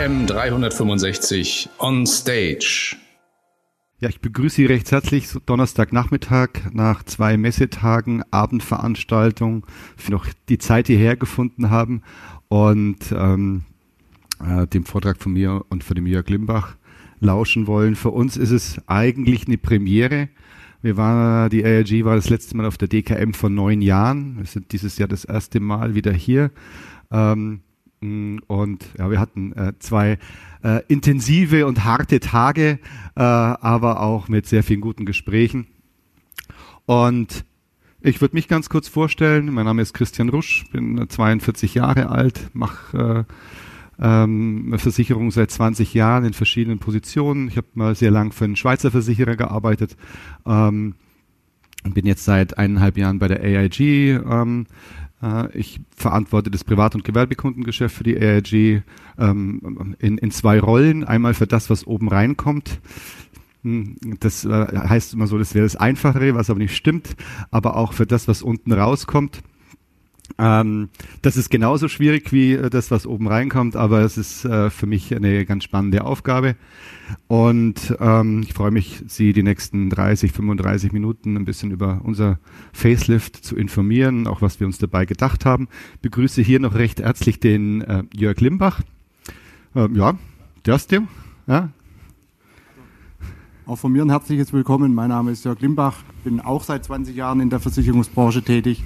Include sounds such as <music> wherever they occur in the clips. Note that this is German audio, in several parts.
DKM 365 on Stage. Ja, ich begrüße Sie recht herzlich Donnerstagnachmittag nach zwei Messetagen, Abendveranstaltung, noch die Zeit hierher gefunden haben und ähm, äh, dem Vortrag von mir und von dem Jörg Limbach lauschen wollen. Für uns ist es eigentlich eine Premiere. Wir waren, die ARG war das letzte Mal auf der DKM vor neun Jahren. Wir sind dieses Jahr das erste Mal wieder hier. Ähm, und ja, wir hatten äh, zwei äh, intensive und harte Tage, äh, aber auch mit sehr vielen guten Gesprächen. Und ich würde mich ganz kurz vorstellen. Mein Name ist Christian Rusch, bin 42 Jahre alt, mache äh, ähm, Versicherung seit 20 Jahren in verschiedenen Positionen. Ich habe mal sehr lang für einen Schweizer Versicherer gearbeitet. Ähm, bin jetzt seit eineinhalb Jahren bei der AIG. Ähm, äh, ich verantworte das Privat- und Gewerbekundengeschäft für die AIG ähm, in, in zwei Rollen. Einmal für das, was oben reinkommt. Hm, das äh, heißt immer so, das wäre das Einfachere, was aber nicht stimmt, aber auch für das, was unten rauskommt. Ähm, das ist genauso schwierig wie äh, das, was oben reinkommt, aber es ist äh, für mich eine ganz spannende Aufgabe. Und ähm, ich freue mich, Sie die nächsten 30, 35 Minuten ein bisschen über unser Facelift zu informieren, auch was wir uns dabei gedacht haben. Begrüße hier noch recht herzlich den äh, Jörg Limbach. Ähm, ja, der ist der. Ja. Auch von mir ein herzliches Willkommen. Mein Name ist Jörg Limbach, bin auch seit 20 Jahren in der Versicherungsbranche tätig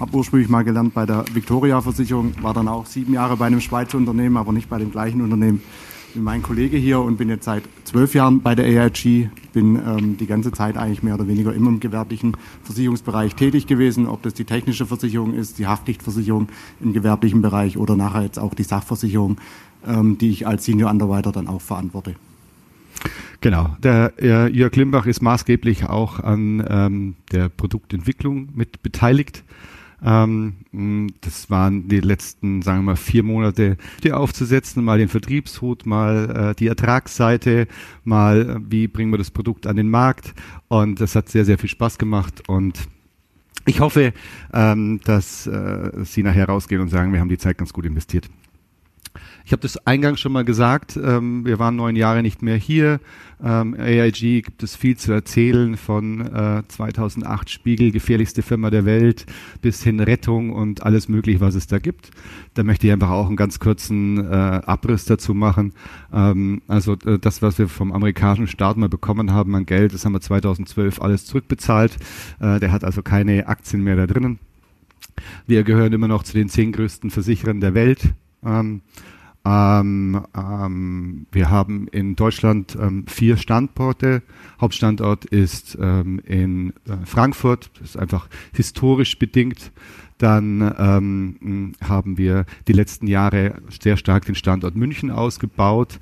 habe ursprünglich mal gelernt bei der Victoria Versicherung, war dann auch sieben Jahre bei einem Schweizer Unternehmen, aber nicht bei dem gleichen Unternehmen wie mein Kollege hier und bin jetzt seit zwölf Jahren bei der AIG, bin ähm, die ganze Zeit eigentlich mehr oder weniger immer im gewerblichen Versicherungsbereich tätig gewesen, ob das die technische Versicherung ist, die Haftpflichtversicherung im gewerblichen Bereich oder nachher jetzt auch die Sachversicherung, ähm, die ich als Senior Underwriter dann auch verantworte. Genau, der äh, Jörg Limbach ist maßgeblich auch an ähm, der Produktentwicklung mit beteiligt. Ähm, das waren die letzten, sagen wir mal, vier Monate, die aufzusetzen, mal den Vertriebshut, mal äh, die Ertragsseite, mal äh, wie bringen wir das Produkt an den Markt. Und das hat sehr, sehr viel Spaß gemacht und ich hoffe, ähm, dass äh, Sie nachher rausgehen und sagen, wir haben die Zeit ganz gut investiert. Ich habe das eingangs schon mal gesagt, ähm, wir waren neun Jahre nicht mehr hier. Ähm, AIG gibt es viel zu erzählen von äh, 2008 Spiegel, gefährlichste Firma der Welt, bis hin Rettung und alles mögliche, was es da gibt. Da möchte ich einfach auch einen ganz kurzen äh, Abriss dazu machen. Ähm, also äh, das, was wir vom amerikanischen Staat mal bekommen haben an Geld, das haben wir 2012 alles zurückbezahlt. Äh, der hat also keine Aktien mehr da drinnen. Wir gehören immer noch zu den zehn größten Versicherern der Welt. Ähm, ähm, ähm, wir haben in Deutschland ähm, vier Standorte. Hauptstandort ist ähm, in äh, Frankfurt. Das ist einfach historisch bedingt. Dann ähm, haben wir die letzten Jahre sehr stark den Standort München ausgebaut.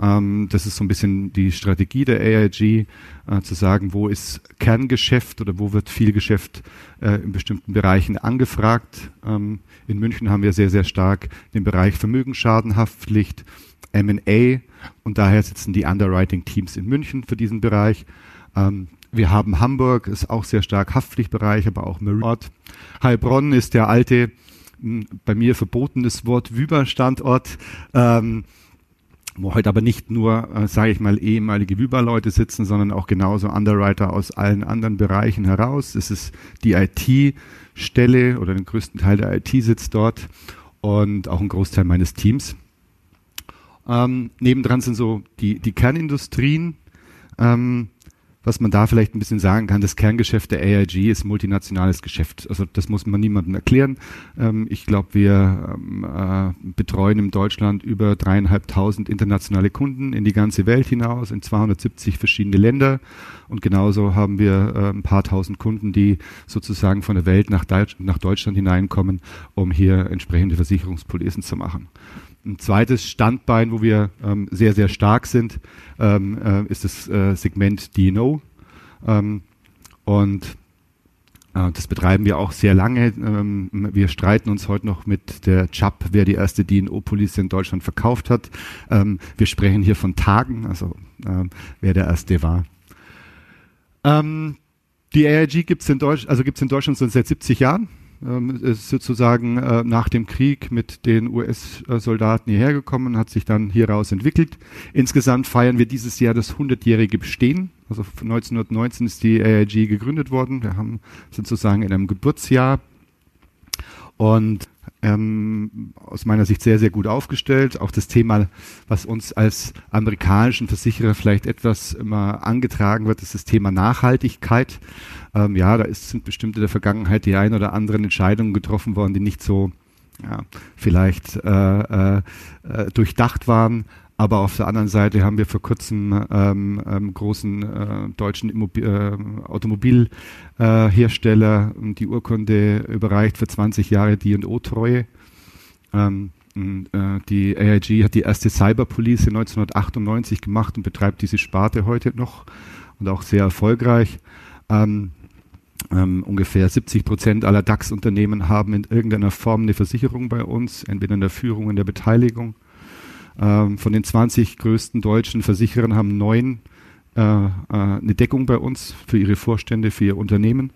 Ähm, das ist so ein bisschen die Strategie der AIG, äh, zu sagen, wo ist Kerngeschäft oder wo wird viel Geschäft äh, in bestimmten Bereichen angefragt. Ähm, in München haben wir sehr, sehr stark den Bereich Vermögensschadenhaftpflicht, M&A und daher sitzen die Underwriting-Teams in München für diesen Bereich. Ähm, wir haben Hamburg, ist auch sehr stark Haftpflichtbereich, aber auch Marine. Heilbronn ist der alte, bei mir verbotenes Wort Wüber-Standort. Ähm, wo heute aber nicht nur, äh, sage ich mal, ehemalige Wüber-Leute sitzen, sondern auch genauso Underwriter aus allen anderen Bereichen heraus. Es ist die IT-Stelle oder den größten Teil der IT sitzt dort und auch ein Großteil meines Teams. Ähm, nebendran sind so die, die Kernindustrien. Ähm, was man da vielleicht ein bisschen sagen kann, das Kerngeschäft der AIG ist multinationales Geschäft. Also das muss man niemandem erklären. Ähm, ich glaube, wir ähm, äh, betreuen in Deutschland über dreieinhalbtausend internationale Kunden in die ganze Welt hinaus, in 270 verschiedene Länder. Und genauso haben wir äh, ein paar tausend Kunden, die sozusagen von der Welt nach, Deutsch nach Deutschland hineinkommen, um hier entsprechende Versicherungspolisen zu machen. Ein zweites Standbein, wo wir ähm, sehr, sehr stark sind, ähm, äh, ist das äh, Segment DNO. Ähm, und äh, das betreiben wir auch sehr lange. Ähm, wir streiten uns heute noch mit der CHAP, wer die erste DNO-Police in Deutschland verkauft hat. Ähm, wir sprechen hier von Tagen, also ähm, wer der erste war. die AIG gibt es in, Deutsch, also in Deutschland seit 70 Jahren. Ähm, ist sozusagen äh, nach dem Krieg mit den US-Soldaten hierher gekommen, hat sich dann hieraus entwickelt. Insgesamt feiern wir dieses Jahr das 100-jährige Bestehen. Also 1919 ist die AIG gegründet worden. Wir haben sozusagen in einem Geburtsjahr und ähm, aus meiner Sicht sehr, sehr gut aufgestellt. Auch das Thema, was uns als amerikanischen Versicherer vielleicht etwas immer angetragen wird, ist das Thema Nachhaltigkeit. Ähm, ja, da ist, sind bestimmt in der Vergangenheit die ein oder anderen Entscheidungen getroffen worden, die nicht so ja, vielleicht äh, äh, äh durchdacht waren. Aber auf der anderen Seite haben wir vor kurzem ähm, ähm, großen äh, deutschen Immobil äh, Automobilhersteller äh, die Urkunde überreicht für 20 Jahre D&O-Treue. Ähm, äh, die AIG hat die erste Cyberpolice 1998 gemacht und betreibt diese Sparte heute noch und auch sehr erfolgreich. Ähm, ähm, ungefähr 70 Prozent aller DAX-Unternehmen haben in irgendeiner Form eine Versicherung bei uns, entweder in der Führung, in der Beteiligung. Ähm, von den 20 größten deutschen Versicherern haben neun äh, äh, eine Deckung bei uns für ihre Vorstände, für ihr Unternehmen,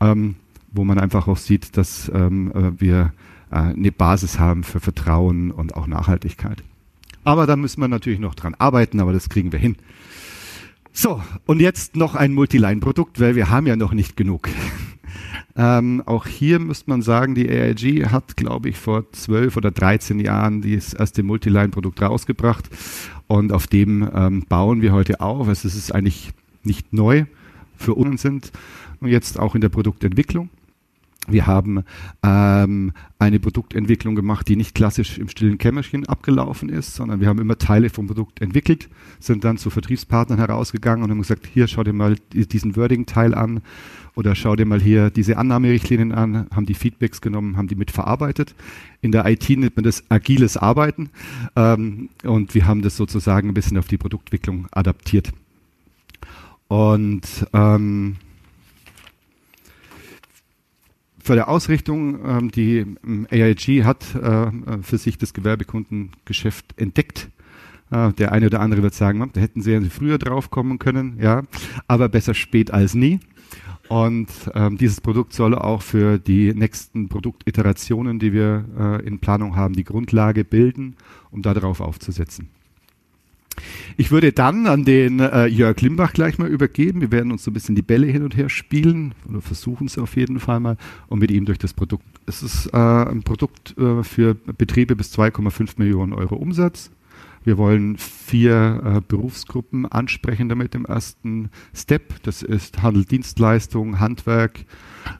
ähm, wo man einfach auch sieht, dass ähm, äh, wir äh, eine Basis haben für Vertrauen und auch Nachhaltigkeit. Aber da müssen wir natürlich noch dran arbeiten, aber das kriegen wir hin. So, und jetzt noch ein Multiline-Produkt, weil wir haben ja noch nicht genug. <laughs> Ähm, auch hier müsste man sagen, die AIG hat, glaube ich, vor zwölf oder dreizehn Jahren das erste Multiline-Produkt rausgebracht und auf dem ähm, bauen wir heute auf. Also es ist eigentlich nicht neu für uns sind und jetzt auch in der Produktentwicklung. Wir haben ähm, eine Produktentwicklung gemacht, die nicht klassisch im stillen Kämmerchen abgelaufen ist, sondern wir haben immer Teile vom Produkt entwickelt, sind dann zu Vertriebspartnern herausgegangen und haben gesagt, hier schau dir mal diesen Wording-Teil an oder schau dir mal hier diese Annahmerichtlinien an, haben die Feedbacks genommen, haben die mitverarbeitet. In der IT nennt man das agiles Arbeiten ähm, und wir haben das sozusagen ein bisschen auf die Produktentwicklung adaptiert. Und ähm, für der Ausrichtung, ähm, die ähm, AIG hat äh, für sich das Gewerbekundengeschäft entdeckt. Äh, der eine oder andere wird sagen, da hätten sie früher drauf kommen können, ja, aber besser spät als nie. Und ähm, dieses Produkt soll auch für die nächsten Produktiterationen, die wir äh, in Planung haben, die Grundlage bilden, um darauf aufzusetzen. Ich würde dann an den äh, Jörg Limbach gleich mal übergeben. Wir werden uns so ein bisschen die Bälle hin und her spielen oder versuchen es auf jeden Fall mal und mit ihm durch das Produkt. Es ist äh, ein Produkt äh, für Betriebe bis 2,5 Millionen Euro Umsatz. Wir wollen vier äh, Berufsgruppen ansprechen damit im ersten Step. Das ist Handel, Dienstleistung, Handwerk,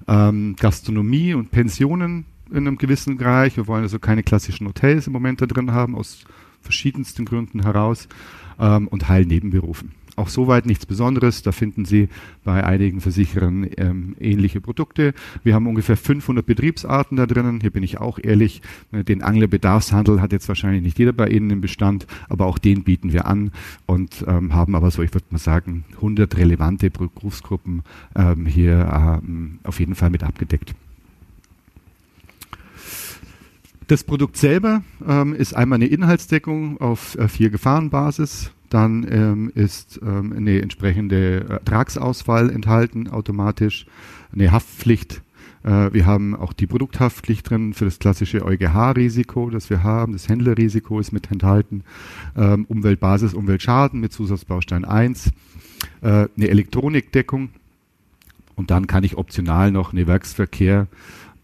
ähm, Gastronomie und Pensionen in einem gewissen Bereich. Wir wollen also keine klassischen Hotels im Moment da drin haben aus verschiedensten Gründen heraus ähm, und Heilnebenberufen. Auch soweit nichts Besonderes. Da finden Sie bei einigen Versicherern ähm, ähnliche Produkte. Wir haben ungefähr 500 Betriebsarten da drinnen. Hier bin ich auch ehrlich. Den Anglerbedarfshandel hat jetzt wahrscheinlich nicht jeder bei Ihnen im Bestand, aber auch den bieten wir an und ähm, haben aber so, ich würde mal sagen, 100 relevante Berufsgruppen ähm, hier ähm, auf jeden Fall mit abgedeckt. Das Produkt selber ähm, ist einmal eine Inhaltsdeckung auf äh, vier Gefahrenbasis. Dann ähm, ist ähm, eine entsprechende Ertragsauswahl enthalten, automatisch, eine Haftpflicht. Äh, wir haben auch die Produkthaftpflicht drin für das klassische EuGH-Risiko, das wir haben. Das Händlerrisiko ist mit enthalten. Ähm, Umweltbasis, Umweltschaden mit Zusatzbaustein 1. Äh, eine Elektronikdeckung. Und dann kann ich optional noch eine Werksverkehr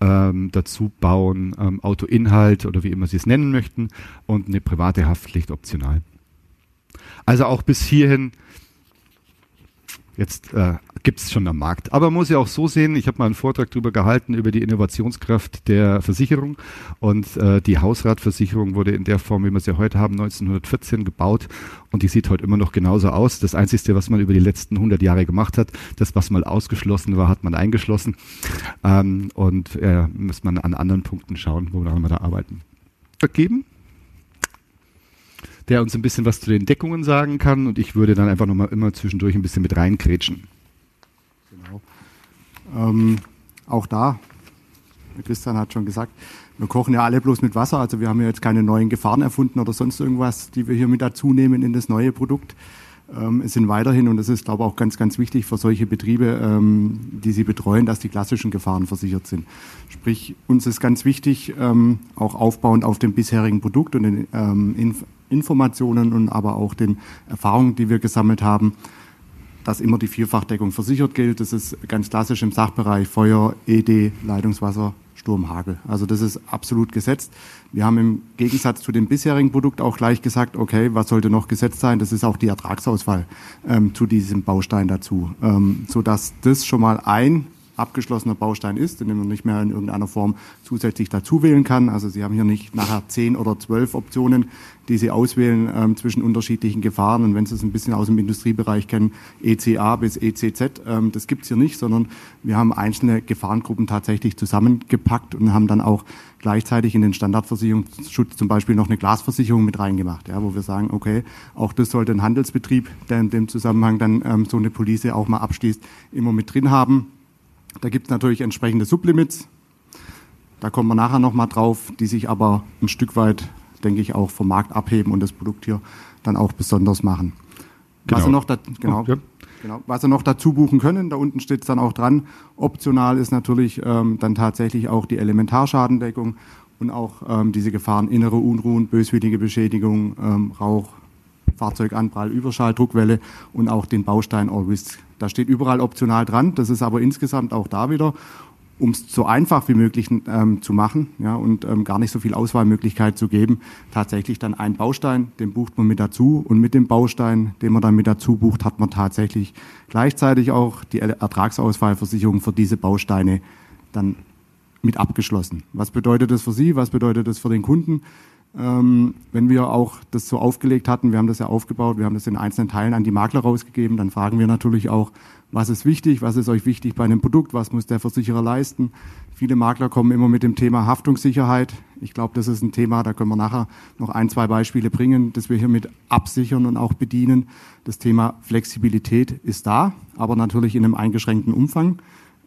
ähm, dazu bauen, ähm, Autoinhalt oder wie immer Sie es nennen möchten und eine private Haftpflicht optional. Also auch bis hierhin Jetzt äh, gibt es schon am Markt. Aber man muss ja auch so sehen, ich habe mal einen Vortrag darüber gehalten, über die Innovationskraft der Versicherung. Und äh, die Hausratversicherung wurde in der Form, wie wir sie heute haben, 1914 gebaut. Und die sieht heute immer noch genauso aus. Das Einzige, was man über die letzten 100 Jahre gemacht hat, das, was mal ausgeschlossen war, hat man eingeschlossen. Ähm, und äh, muss man an anderen Punkten schauen, woran wir da arbeiten. Geben der uns ein bisschen was zu den Deckungen sagen kann und ich würde dann einfach nochmal immer zwischendurch ein bisschen mit reinkrätschen. Ähm, auch da, Christian hat schon gesagt, wir kochen ja alle bloß mit Wasser, also wir haben ja jetzt keine neuen Gefahren erfunden oder sonst irgendwas, die wir hier mit dazu nehmen in das neue Produkt. Ähm, es sind weiterhin, und das ist, glaube ich, auch ganz, ganz wichtig für solche Betriebe, ähm, die Sie betreuen, dass die klassischen Gefahren versichert sind. Sprich, uns ist ganz wichtig, ähm, auch aufbauend auf dem bisherigen Produkt und den Inf Informationen und aber auch den Erfahrungen, die wir gesammelt haben, dass immer die Vierfachdeckung versichert gilt. Das ist ganz klassisch im Sachbereich Feuer, ED, Leitungswasser, Sturm, Hagel. Also das ist absolut gesetzt. Wir haben im Gegensatz zu dem bisherigen Produkt auch gleich gesagt, okay, was sollte noch gesetzt sein? Das ist auch die Ertragsausfall ähm, zu diesem Baustein dazu, ähm, sodass das schon mal ein abgeschlossener Baustein ist, den man nicht mehr in irgendeiner Form zusätzlich dazu wählen kann. Also Sie haben hier nicht nachher zehn oder zwölf Optionen, die Sie auswählen ähm, zwischen unterschiedlichen Gefahren. Und wenn Sie es ein bisschen aus dem Industriebereich kennen, ECA bis ECZ, ähm, das gibt's hier nicht, sondern wir haben einzelne Gefahrengruppen tatsächlich zusammengepackt und haben dann auch gleichzeitig in den Standardversicherungsschutz zum Beispiel noch eine Glasversicherung mit reingemacht, ja, wo wir sagen, okay, auch das sollte ein Handelsbetrieb, der in dem Zusammenhang dann ähm, so eine Police auch mal abschließt, immer mit drin haben. Da gibt es natürlich entsprechende Sublimits. Da kommen wir nachher nochmal drauf, die sich aber ein Stück weit, denke ich, auch vom Markt abheben und das Produkt hier dann auch besonders machen. Genau. Was, Sie noch da, genau, oh, ja. genau, was Sie noch dazu buchen können, da unten steht es dann auch dran. Optional ist natürlich ähm, dann tatsächlich auch die Elementarschadendeckung und auch ähm, diese Gefahren innere Unruhen, böswillige Beschädigung, ähm, Rauch, Fahrzeuganprall, Überschall, Druckwelle und auch den Baustein Risk. Da steht überall optional dran. Das ist aber insgesamt auch da wieder, um es so einfach wie möglich ähm, zu machen ja, und ähm, gar nicht so viel Auswahlmöglichkeit zu geben, tatsächlich dann ein Baustein, den bucht man mit dazu und mit dem Baustein, den man dann mit dazu bucht, hat man tatsächlich gleichzeitig auch die Ertragsausfallversicherung für diese Bausteine dann mit abgeschlossen. Was bedeutet das für Sie? Was bedeutet das für den Kunden? Ähm, wenn wir auch das so aufgelegt hatten, wir haben das ja aufgebaut, wir haben das in einzelnen Teilen an die Makler rausgegeben, dann fragen wir natürlich auch, was ist wichtig, was ist euch wichtig bei einem Produkt, was muss der Versicherer leisten. Viele Makler kommen immer mit dem Thema Haftungssicherheit. Ich glaube, das ist ein Thema, da können wir nachher noch ein, zwei Beispiele bringen, dass wir hiermit absichern und auch bedienen. Das Thema Flexibilität ist da, aber natürlich in einem eingeschränkten Umfang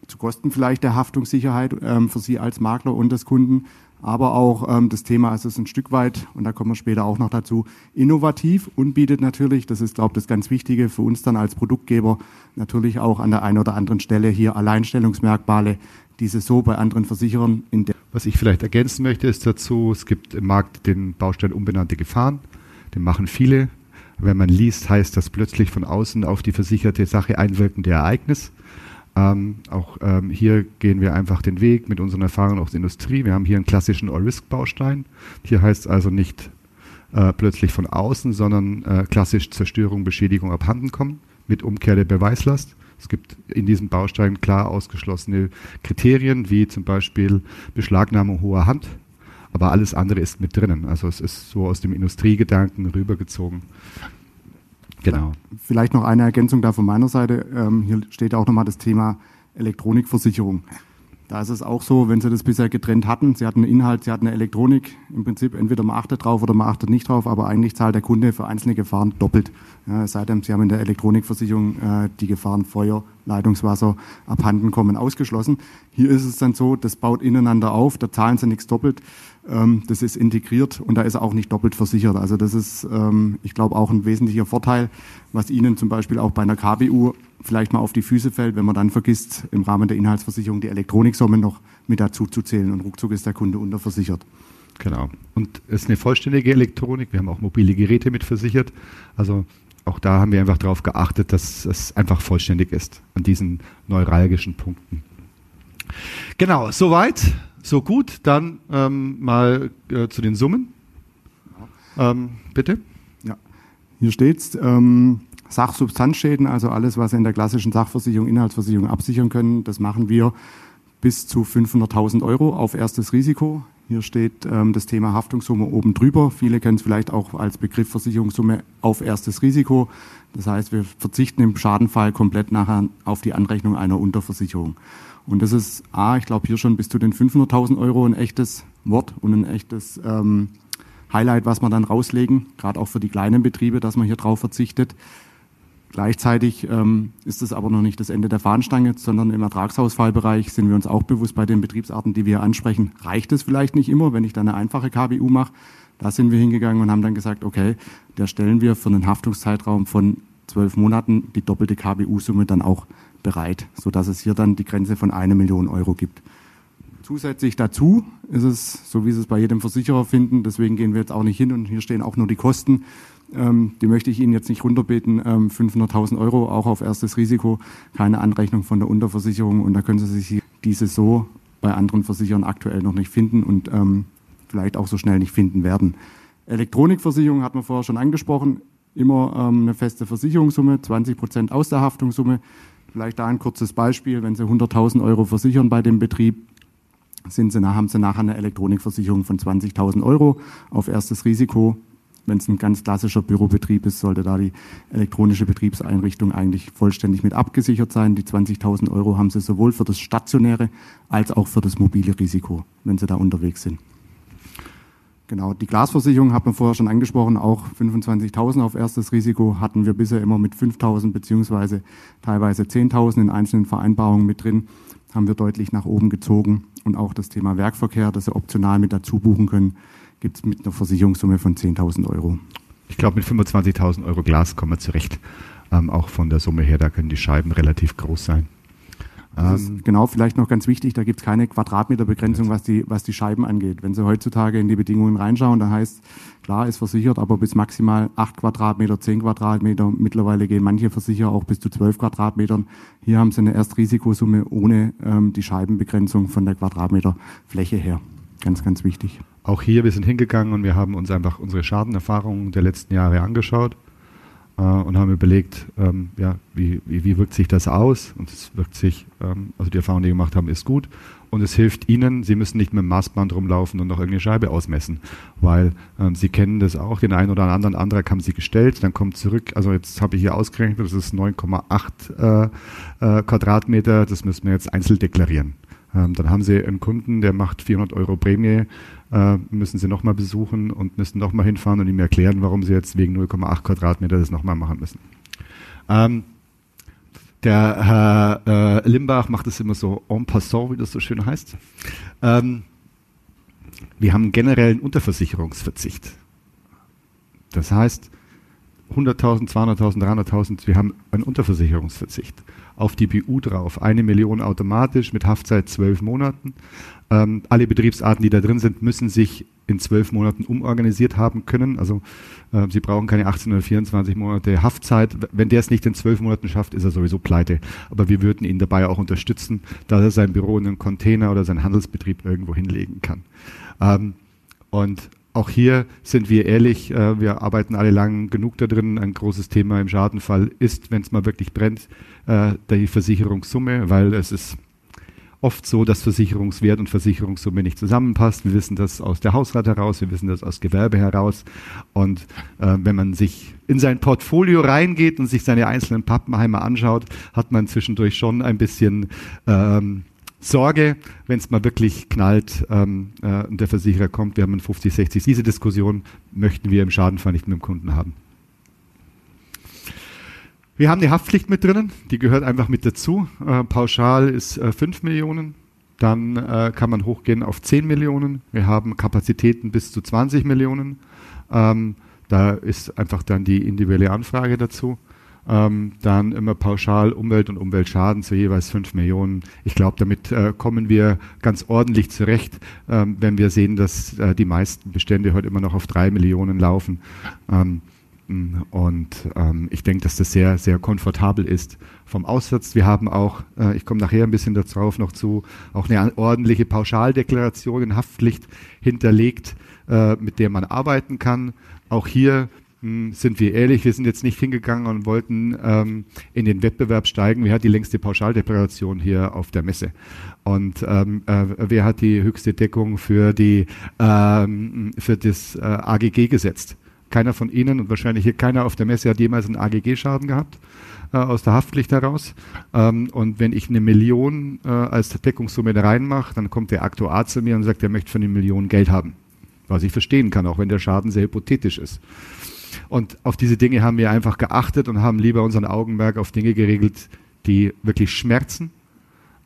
zu Kosten vielleicht der Haftungssicherheit ähm, für Sie als Makler und des Kunden aber auch ähm, das Thema ist es ein Stück weit, und da kommen wir später auch noch dazu, innovativ und bietet natürlich, das ist, glaube ich, das ganz Wichtige für uns dann als Produktgeber, natürlich auch an der einen oder anderen Stelle hier Alleinstellungsmerkmale, diese so bei anderen Versicherern in der Was ich vielleicht ergänzen möchte, ist dazu, es gibt im Markt den Baustein unbenannte Gefahren, den machen viele. Wenn man liest, heißt das plötzlich von außen auf die versicherte Sache einwirkende Ereignis. Ähm, auch ähm, hier gehen wir einfach den Weg mit unseren Erfahrungen aus der Industrie. Wir haben hier einen klassischen All-Risk-Baustein. Hier heißt es also nicht äh, plötzlich von außen, sondern äh, klassisch Zerstörung, Beschädigung abhanden kommen mit Umkehr der Beweislast. Es gibt in diesem Baustein klar ausgeschlossene Kriterien, wie zum Beispiel Beschlagnahmung hoher Hand, aber alles andere ist mit drinnen. Also es ist so aus dem Industriegedanken rübergezogen. Genau. Vielleicht noch eine Ergänzung da von meiner Seite. Ähm, hier steht auch nochmal das Thema Elektronikversicherung. Da ist es auch so, wenn Sie das bisher getrennt hatten, Sie hatten einen Inhalt, Sie hatten eine Elektronik, im Prinzip entweder man achtet drauf oder man achtet nicht drauf, aber eigentlich zahlt der Kunde für einzelne Gefahren doppelt. Ja, es sei denn, Sie haben in der Elektronikversicherung äh, die Gefahren Feuer, Leitungswasser, abhanden kommen ausgeschlossen. Hier ist es dann so, das baut ineinander auf, da zahlen Sie nichts doppelt. Ähm, das ist integriert und da ist er auch nicht doppelt versichert. Also das ist, ähm, ich glaube, auch ein wesentlicher Vorteil, was Ihnen zum Beispiel auch bei einer KBU vielleicht mal auf die Füße fällt, wenn man dann vergisst, im Rahmen der Inhaltsversicherung die Elektroniksumme noch mit dazu zu zählen und ruckzuck ist der Kunde unterversichert. Genau. Und es ist eine vollständige Elektronik. Wir haben auch mobile Geräte mit versichert. Also auch da haben wir einfach darauf geachtet, dass es einfach vollständig ist an diesen neuralgischen Punkten. Genau, soweit so gut, dann ähm, mal äh, zu den Summen. Ähm, bitte. Ja, hier steht's. Ähm, Sachsubstanzschäden, also alles, was Sie in der klassischen Sachversicherung, Inhaltsversicherung absichern können, das machen wir bis zu 500.000 Euro auf erstes Risiko. Hier steht ähm, das Thema Haftungssumme oben drüber. Viele kennen es vielleicht auch als Begriff Versicherungssumme auf erstes Risiko. Das heißt, wir verzichten im Schadenfall komplett nachher auf die Anrechnung einer Unterversicherung. Und das ist A, ich glaube hier schon bis zu den 500.000 Euro ein echtes Wort und ein echtes ähm, Highlight, was wir dann rauslegen, gerade auch für die kleinen Betriebe, dass man hier drauf verzichtet. Gleichzeitig ähm, ist es aber noch nicht das Ende der Fahnenstange, sondern im Ertragsausfallbereich sind wir uns auch bewusst bei den Betriebsarten, die wir ansprechen, reicht es vielleicht nicht immer, wenn ich dann eine einfache KBU mache. Da sind wir hingegangen und haben dann gesagt, okay, der stellen wir für einen Haftungszeitraum von zwölf Monaten die doppelte KBU-Summe dann auch bereit, sodass es hier dann die Grenze von eine Million Euro gibt. Zusätzlich dazu ist es, so wie Sie es bei jedem Versicherer finden, deswegen gehen wir jetzt auch nicht hin und hier stehen auch nur die Kosten. Ähm, die möchte ich Ihnen jetzt nicht runterbeten, ähm, 500.000 Euro, auch auf erstes Risiko, keine Anrechnung von der Unterversicherung und da können Sie sich diese so bei anderen Versicherern aktuell noch nicht finden und ähm, vielleicht auch so schnell nicht finden werden. Elektronikversicherung hat man vorher schon angesprochen, immer ähm, eine feste Versicherungssumme, 20 Prozent aus der Haftungssumme. Vielleicht da ein kurzes Beispiel, wenn Sie 100.000 Euro versichern bei dem Betrieb, sind Sie, haben Sie nachher eine Elektronikversicherung von 20.000 Euro auf erstes Risiko. Wenn es ein ganz klassischer Bürobetrieb ist, sollte da die elektronische Betriebseinrichtung eigentlich vollständig mit abgesichert sein. Die 20.000 Euro haben Sie sowohl für das stationäre als auch für das mobile Risiko, wenn Sie da unterwegs sind. Genau, die Glasversicherung hat man vorher schon angesprochen, auch 25.000 auf erstes Risiko hatten wir bisher immer mit 5.000 beziehungsweise teilweise 10.000 in einzelnen Vereinbarungen mit drin, haben wir deutlich nach oben gezogen und auch das Thema Werkverkehr, das Sie optional mit dazu buchen können, gibt es mit einer Versicherungssumme von 10.000 Euro. Ich glaube, mit 25.000 Euro Glas kommen wir zurecht. Ähm, auch von der Summe her, da können die Scheiben relativ groß sein. Ähm, genau, vielleicht noch ganz wichtig, da gibt es keine Quadratmeterbegrenzung, was die, was die Scheiben angeht. Wenn Sie heutzutage in die Bedingungen reinschauen, dann heißt, klar ist versichert, aber bis maximal 8 Quadratmeter, 10 Quadratmeter. Mittlerweile gehen manche Versicherer auch bis zu 12 Quadratmetern. Hier haben Sie eine Erstrisikosumme ohne ähm, die Scheibenbegrenzung von der Quadratmeterfläche her. Ganz, ganz wichtig. Auch hier, wir sind hingegangen und wir haben uns einfach unsere Schadenerfahrungen der letzten Jahre angeschaut äh, und haben überlegt, ähm, ja, wie, wie, wie, wirkt sich das aus? Und es wirkt sich, ähm, also die Erfahrung, die wir gemacht haben, ist gut. Und es hilft Ihnen, Sie müssen nicht mit dem Maßband rumlaufen und noch irgendeine Scheibe ausmessen, weil ähm, Sie kennen das auch, den einen oder anderen Antrag haben Sie gestellt, dann kommt zurück, also jetzt habe ich hier ausgerechnet, das ist 9,8 äh, äh, Quadratmeter, das müssen wir jetzt einzeln deklarieren. Ähm, dann haben Sie einen Kunden, der macht 400 Euro Prämie, äh, müssen Sie nochmal besuchen und müssen nochmal hinfahren und ihm erklären, warum Sie jetzt wegen 0,8 Quadratmeter das nochmal machen müssen. Ähm, der Herr äh, Limbach macht es immer so en passant, wie das so schön heißt. Ähm, wir haben generell einen Unterversicherungsverzicht. Das heißt, 100.000, 200.000, 300.000, wir haben einen Unterversicherungsverzicht auf die BU drauf. Eine Million automatisch mit Haftzeit zwölf Monaten. Ähm, alle Betriebsarten, die da drin sind, müssen sich in zwölf Monaten umorganisiert haben können. Also äh, sie brauchen keine 18 oder 24 Monate Haftzeit. Wenn der es nicht in zwölf Monaten schafft, ist er sowieso pleite. Aber wir würden ihn dabei auch unterstützen, dass er sein Büro in einen Container oder seinen Handelsbetrieb irgendwo hinlegen kann. Ähm, und auch hier sind wir ehrlich, äh, wir arbeiten alle lang genug da drin. Ein großes Thema im Schadenfall ist, wenn es mal wirklich brennt, äh, die Versicherungssumme, weil es ist oft so, dass Versicherungswert und Versicherungssumme nicht zusammenpasst. Wir wissen das aus der Hausrat heraus, wir wissen das aus Gewerbe heraus. Und äh, wenn man sich in sein Portfolio reingeht und sich seine einzelnen Pappenheimer anschaut, hat man zwischendurch schon ein bisschen ähm, Sorge, wenn es mal wirklich knallt ähm, äh, und der Versicherer kommt, wir haben einen 50, 60. Diese Diskussion möchten wir im Schadenfall nicht mit dem Kunden haben. Wir haben die Haftpflicht mit drinnen, die gehört einfach mit dazu. Äh, pauschal ist äh, 5 Millionen, dann äh, kann man hochgehen auf 10 Millionen. Wir haben Kapazitäten bis zu 20 Millionen. Ähm, da ist einfach dann die individuelle Anfrage dazu. Ähm, dann immer pauschal Umwelt und Umweltschaden zu jeweils 5 Millionen. Ich glaube, damit äh, kommen wir ganz ordentlich zurecht, ähm, wenn wir sehen, dass äh, die meisten Bestände heute immer noch auf 3 Millionen laufen. Ähm, und ähm, ich denke, dass das sehr, sehr komfortabel ist vom Aussatz. Wir haben auch, äh, ich komme nachher ein bisschen darauf noch zu, auch eine ordentliche Pauschaldeklaration in Haftpflicht hinterlegt, äh, mit der man arbeiten kann. Auch hier sind wir ehrlich, wir sind jetzt nicht hingegangen und wollten ähm, in den Wettbewerb steigen. Wer hat die längste Pauschaldeklaration hier auf der Messe? Und ähm, äh, wer hat die höchste Deckung für, die, ähm, für das äh, AGG gesetzt? Keiner von Ihnen und wahrscheinlich hier keiner auf der Messe hat jemals einen AGG-Schaden gehabt äh, aus der Haftpflicht heraus. Ähm, und wenn ich eine Million äh, als Deckungssumme da reinmache, dann kommt der Aktuar zu mir und sagt, er möchte für eine Million Geld haben. Was ich verstehen kann, auch wenn der Schaden sehr hypothetisch ist. Und auf diese Dinge haben wir einfach geachtet und haben lieber unseren Augenmerk auf Dinge geregelt, die wirklich schmerzen.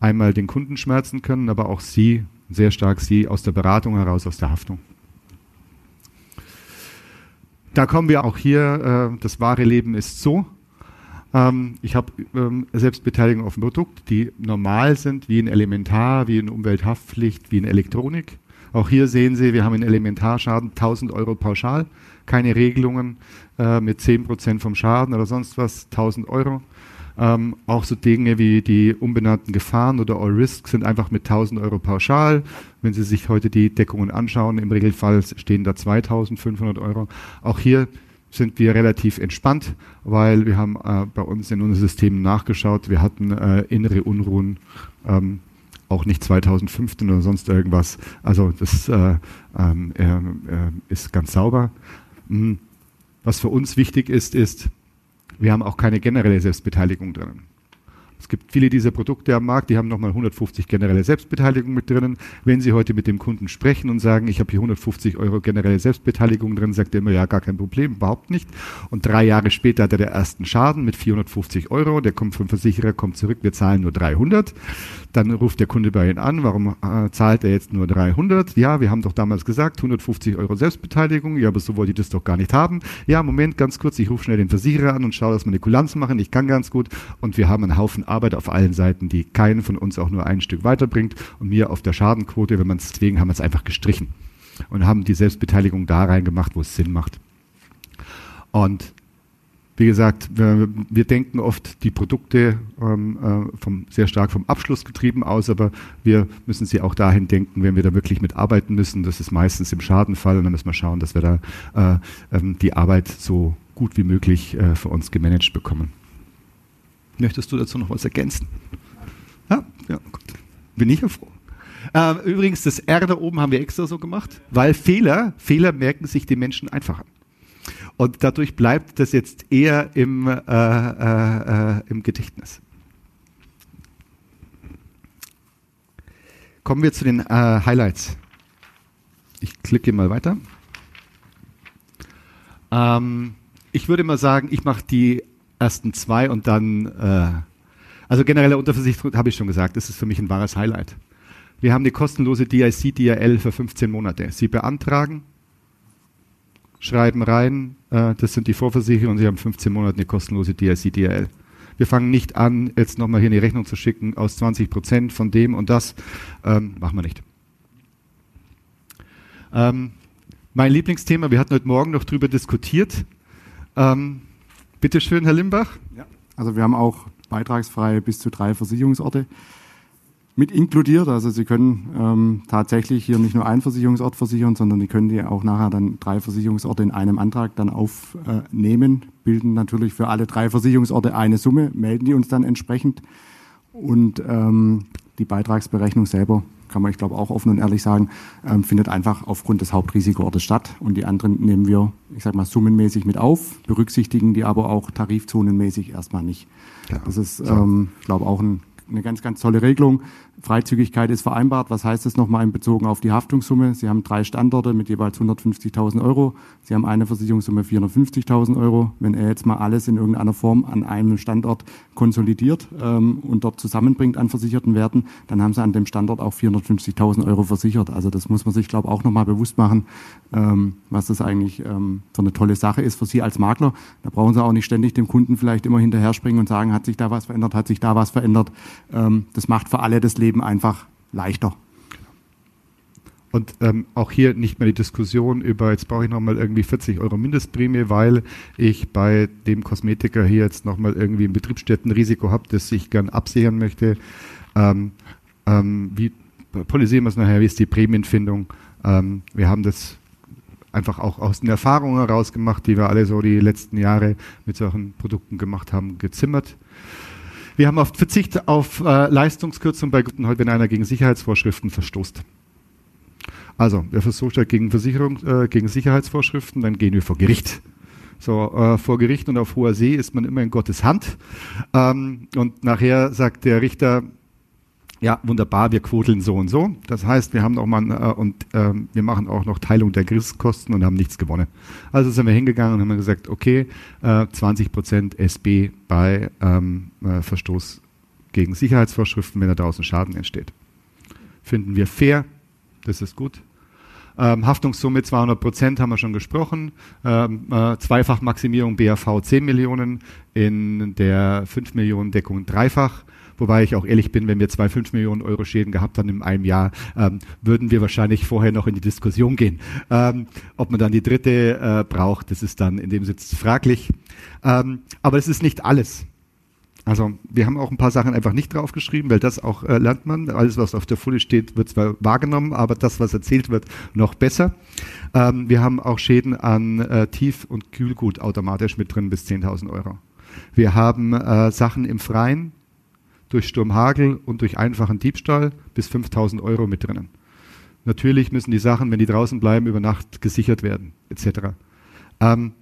Einmal den Kunden schmerzen können, aber auch Sie, sehr stark Sie aus der Beratung heraus, aus der Haftung. Da kommen wir auch hier, äh, das wahre Leben ist so. Ähm, ich habe ähm, Selbstbeteiligung auf dem Produkt, die normal sind, wie in Elementar, wie in Umwelthaftpflicht, wie in Elektronik. Auch hier sehen Sie, wir haben in Elementarschaden 1000 Euro pauschal, keine Regelungen äh, mit 10% vom Schaden oder sonst was, 1000 Euro. Ähm, auch so Dinge wie die unbenannten Gefahren oder All Risk sind einfach mit 1000 Euro pauschal. Wenn Sie sich heute die Deckungen anschauen, im Regelfall stehen da 2500 Euro. Auch hier sind wir relativ entspannt, weil wir haben äh, bei uns in unseren Systemen nachgeschaut. Wir hatten äh, innere Unruhen, ähm, auch nicht 2015 oder sonst irgendwas. Also das äh, ähm, äh, äh, ist ganz sauber. Mhm. Was für uns wichtig ist, ist, wir haben auch keine generelle Selbstbeteiligung drin. Es gibt viele dieser Produkte am Markt, die haben nochmal 150 generelle Selbstbeteiligung mit drinnen. Wenn Sie heute mit dem Kunden sprechen und sagen, ich habe hier 150 Euro generelle Selbstbeteiligung drin, sagt er immer, ja, gar kein Problem, überhaupt nicht. Und drei Jahre später hat er den ersten Schaden mit 450 Euro, der kommt vom Versicherer, kommt zurück, wir zahlen nur 300. Dann ruft der Kunde bei Ihnen an, warum äh, zahlt er jetzt nur 300? Ja, wir haben doch damals gesagt, 150 Euro Selbstbeteiligung, ja, aber so wollte ich das doch gar nicht haben. Ja, Moment, ganz kurz, ich rufe schnell den Versicherer an und schaue, dass wir eine Kulanz machen, ich kann ganz gut und wir haben einen Haufen Arbeit auf allen Seiten, die keinen von uns auch nur ein Stück weiterbringt und mir auf der Schadenquote, wenn man es deswegen haben wir es einfach gestrichen und haben die Selbstbeteiligung da reingemacht, wo es Sinn macht. Und wie gesagt, wir, wir denken oft die Produkte ähm, äh, vom, sehr stark vom Abschluss getrieben aus, aber wir müssen sie auch dahin denken, wenn wir da wirklich mit arbeiten müssen. Das ist meistens im Schadenfall und dann müssen wir schauen, dass wir da äh, ähm, die Arbeit so gut wie möglich äh, für uns gemanagt bekommen. Möchtest du dazu noch was ergänzen? Ja, ja gut. Bin ich ja froh. Ähm, übrigens, das R da oben haben wir extra so gemacht, weil Fehler, Fehler merken sich die Menschen einfacher. Und dadurch bleibt das jetzt eher im, äh, äh, äh, im Gedächtnis. Kommen wir zu den äh, Highlights. Ich klicke mal weiter. Ähm, ich würde mal sagen, ich mache die ersten zwei und dann, äh, also generelle Unterversicherung habe ich schon gesagt, das ist für mich ein wahres Highlight. Wir haben die kostenlose DIC DRL für 15 Monate. Sie beantragen, schreiben rein, äh, das sind die Vorversicherungen, Sie haben 15 Monate eine kostenlose DIC-DRL. Wir fangen nicht an, jetzt nochmal hier eine Rechnung zu schicken aus 20 Prozent von dem und das. Ähm, machen wir nicht. Ähm, mein Lieblingsthema, wir hatten heute Morgen noch darüber diskutiert. Ähm, Bitte schön, Herr Limbach. Ja, also wir haben auch beitragsfrei bis zu drei Versicherungsorte mit inkludiert. Also Sie können ähm, tatsächlich hier nicht nur einen Versicherungsort versichern, sondern Sie können die auch nachher dann drei Versicherungsorte in einem Antrag dann aufnehmen, bilden natürlich für alle drei Versicherungsorte eine Summe, melden die uns dann entsprechend und ähm, die Beitragsberechnung selber kann man, ich glaube, auch offen und ehrlich sagen, ähm, findet einfach aufgrund des Hauptrisikoortes statt. Und die anderen nehmen wir, ich sage mal, summenmäßig mit auf, berücksichtigen die aber auch tarifzonenmäßig erstmal nicht. Ja. Das ist, ähm, ich glaube, auch ein, eine ganz, ganz tolle Regelung. Freizügigkeit ist vereinbart. Was heißt das nochmal in Bezug auf die Haftungssumme? Sie haben drei Standorte mit jeweils 150.000 Euro. Sie haben eine Versicherungssumme 450.000 Euro. Wenn er jetzt mal alles in irgendeiner Form an einem Standort konsolidiert ähm, und dort zusammenbringt an versicherten Werten, dann haben Sie an dem Standort auch 450.000 Euro versichert. Also das muss man sich, glaube ich, auch nochmal bewusst machen, ähm, was das eigentlich ähm, für eine tolle Sache ist für Sie als Makler. Da brauchen Sie auch nicht ständig dem Kunden vielleicht immer hinterher springen und sagen, hat sich da was verändert, hat sich da was verändert. Ähm, das macht für alle das Leben einfach leichter. Und ähm, auch hier nicht mehr die Diskussion über, jetzt brauche ich nochmal irgendwie 40 Euro Mindestprämie, weil ich bei dem Kosmetiker hier jetzt nochmal irgendwie ein Betriebsstättenrisiko habe, das ich gern absichern möchte. Ähm, ähm, wie polarisieren wir es nachher, wie ist die Prämienfindung? Ähm, wir haben das einfach auch aus den Erfahrungen heraus gemacht, die wir alle so die letzten Jahre mit solchen Produkten gemacht haben, gezimmert. Wir haben auf Verzicht auf äh, Leistungskürzung bei Guten wenn einer gegen Sicherheitsvorschriften verstoßt. Also, wer versucht halt gegen Versicherung, äh, gegen Sicherheitsvorschriften, dann gehen wir vor Gericht. So, äh, vor Gericht und auf hoher See ist man immer in Gottes Hand. Ähm, und nachher sagt der Richter, ja, wunderbar, wir quoteln so und so. Das heißt, wir haben noch mal äh, und äh, wir machen auch noch Teilung der Gerichtskosten und haben nichts gewonnen. Also sind wir hingegangen und haben gesagt, okay, äh, 20 Prozent SB bei ähm, äh, Verstoß gegen Sicherheitsvorschriften, wenn da draußen Schaden entsteht. Finden wir fair, das ist gut. Ähm, Haftungssumme 200 Prozent haben wir schon gesprochen. Ähm, äh, Zweifachmaximierung BAV 10 Millionen, in der 5 Millionen Deckung dreifach. Wobei ich auch ehrlich bin, wenn wir zwei 5 Millionen Euro Schäden gehabt haben in einem Jahr, ähm, würden wir wahrscheinlich vorher noch in die Diskussion gehen. Ähm, ob man dann die dritte äh, braucht, das ist dann in dem Sitz fraglich. Ähm, aber es ist nicht alles. Also wir haben auch ein paar Sachen einfach nicht draufgeschrieben, weil das auch äh, lernt man. Alles, was auf der Folie steht, wird zwar wahrgenommen, aber das, was erzählt wird, noch besser. Ähm, wir haben auch Schäden an äh, Tief- und Kühlgut automatisch mit drin bis 10.000 Euro. Wir haben äh, Sachen im Freien, durch Sturmhagel und durch einfachen Diebstahl bis 5000 Euro mit drinnen. Natürlich müssen die Sachen, wenn die draußen bleiben, über Nacht gesichert werden, etc. Ähm,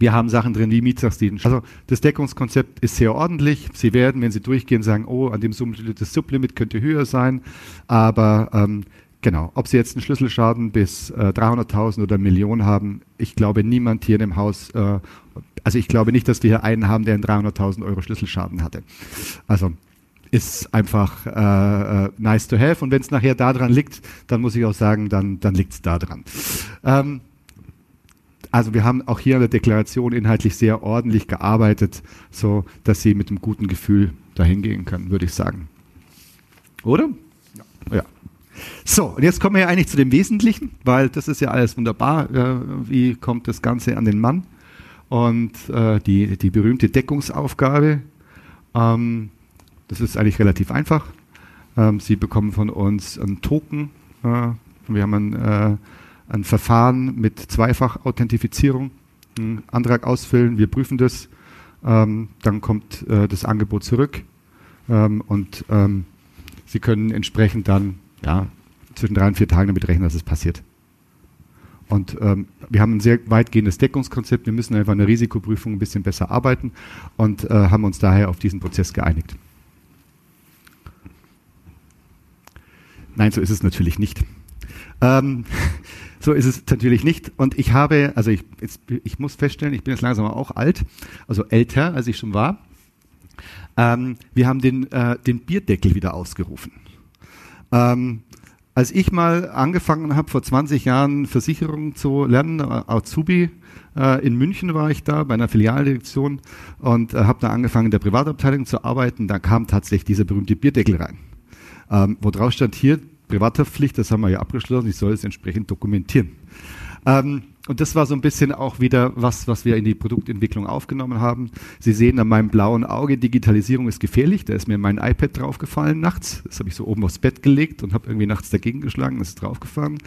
wir haben Sachen drin wie Mietsagsdienst. Also das Deckungskonzept ist sehr ordentlich. Sie werden, wenn Sie durchgehen, sagen, oh, an dem Sublimit, das Sublimit könnte höher sein. Aber ähm, genau, ob Sie jetzt einen Schlüsselschaden bis äh, 300.000 oder eine Million haben, ich glaube, niemand hier in dem Haus äh, also ich glaube nicht, dass wir hier einen haben, der einen 300.000 Euro Schlüsselschaden hatte. Also ist einfach äh, äh, nice to have. Und wenn es nachher daran liegt, dann muss ich auch sagen, dann, dann liegt es da dran. Ähm, also wir haben auch hier in der Deklaration inhaltlich sehr ordentlich gearbeitet, so dass Sie mit einem guten Gefühl dahin gehen können, würde ich sagen. Oder? Ja. ja. So, und jetzt kommen wir ja eigentlich zu dem Wesentlichen, weil das ist ja alles wunderbar. Äh, wie kommt das Ganze an den Mann? Und äh, die, die berühmte Deckungsaufgabe, ähm, das ist eigentlich relativ einfach. Ähm, Sie bekommen von uns einen Token. Äh, wir haben ein, ein Verfahren mit Zweifach-Authentifizierung. Einen Antrag ausfüllen, wir prüfen das. Ähm, dann kommt das Angebot zurück. Und Sie können entsprechend dann ja, zwischen drei und vier Tagen damit rechnen, dass es passiert. Und ähm, wir haben ein sehr weitgehendes Deckungskonzept. Wir müssen einfach in der Risikoprüfung ein bisschen besser arbeiten und äh, haben uns daher auf diesen Prozess geeinigt. Nein, so ist es natürlich nicht. Ähm, <laughs> so ist es natürlich nicht. Und ich habe, also ich, jetzt, ich muss feststellen, ich bin jetzt langsam auch alt, also älter, als ich schon war. Ähm, wir haben den, äh, den Bierdeckel wieder ausgerufen. Ähm, als ich mal angefangen habe, vor 20 Jahren Versicherungen zu lernen, äh, Azubi, äh, in München war ich da bei einer Filialdirektion und äh, habe da angefangen, in der Privatabteilung zu arbeiten. Da kam tatsächlich dieser berühmte Bierdeckel rein, ähm, wo drauf stand hier, Privathaftpflicht, das haben wir ja abgeschlossen, ich soll es entsprechend dokumentieren. Ähm, und das war so ein bisschen auch wieder was, was wir in die Produktentwicklung aufgenommen haben. Sie sehen an meinem blauen Auge, Digitalisierung ist gefährlich. Da ist mir mein iPad draufgefallen nachts. Das habe ich so oben aufs Bett gelegt und habe irgendwie nachts dagegen geschlagen, das ist draufgefahren.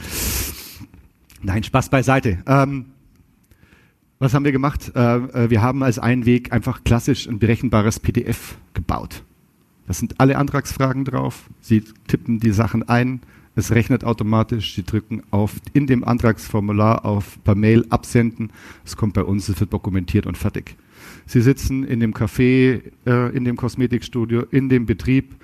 Nein, Spaß beiseite. Ähm, was haben wir gemacht? Äh, äh wir haben als einen Weg einfach klassisch ein berechenbares PDF gebaut. Da sind alle Antragsfragen drauf. Sie tippen die Sachen ein, es rechnet automatisch. Sie drücken auf in dem Antragsformular auf per Mail absenden. Es kommt bei uns, es wird dokumentiert und fertig. Sie sitzen in dem Café, äh, in dem Kosmetikstudio, in dem Betrieb,